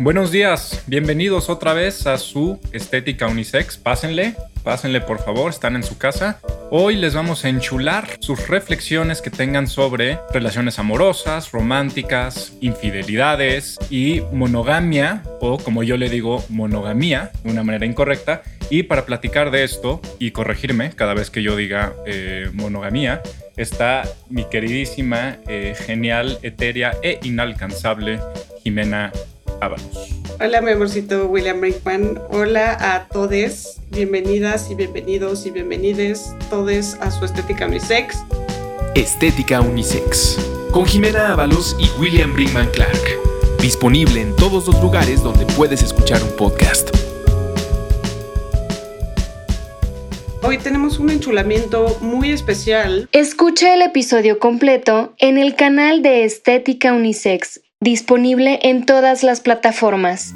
Buenos días, bienvenidos otra vez a su Estética Unisex. Pásenle, pásenle por favor, están en su casa. Hoy les vamos a enchular sus reflexiones que tengan sobre relaciones amorosas, románticas, infidelidades y monogamia, o como yo le digo, monogamía, de una manera incorrecta. Y para platicar de esto y corregirme cada vez que yo diga eh, monogamía, está mi queridísima, eh, genial, etérea e inalcanzable Jimena Hola, mi amorcito William Brinkman. Hola a todos. Bienvenidas y bienvenidos y bienvenides todos a su Estética Unisex. Estética Unisex. Con Jimena Ábalos y William Brinkman Clark. Disponible en todos los lugares donde puedes escuchar un podcast. Hoy tenemos un enchulamiento muy especial. Escucha el episodio completo en el canal de Estética Unisex disponible en todas las plataformas.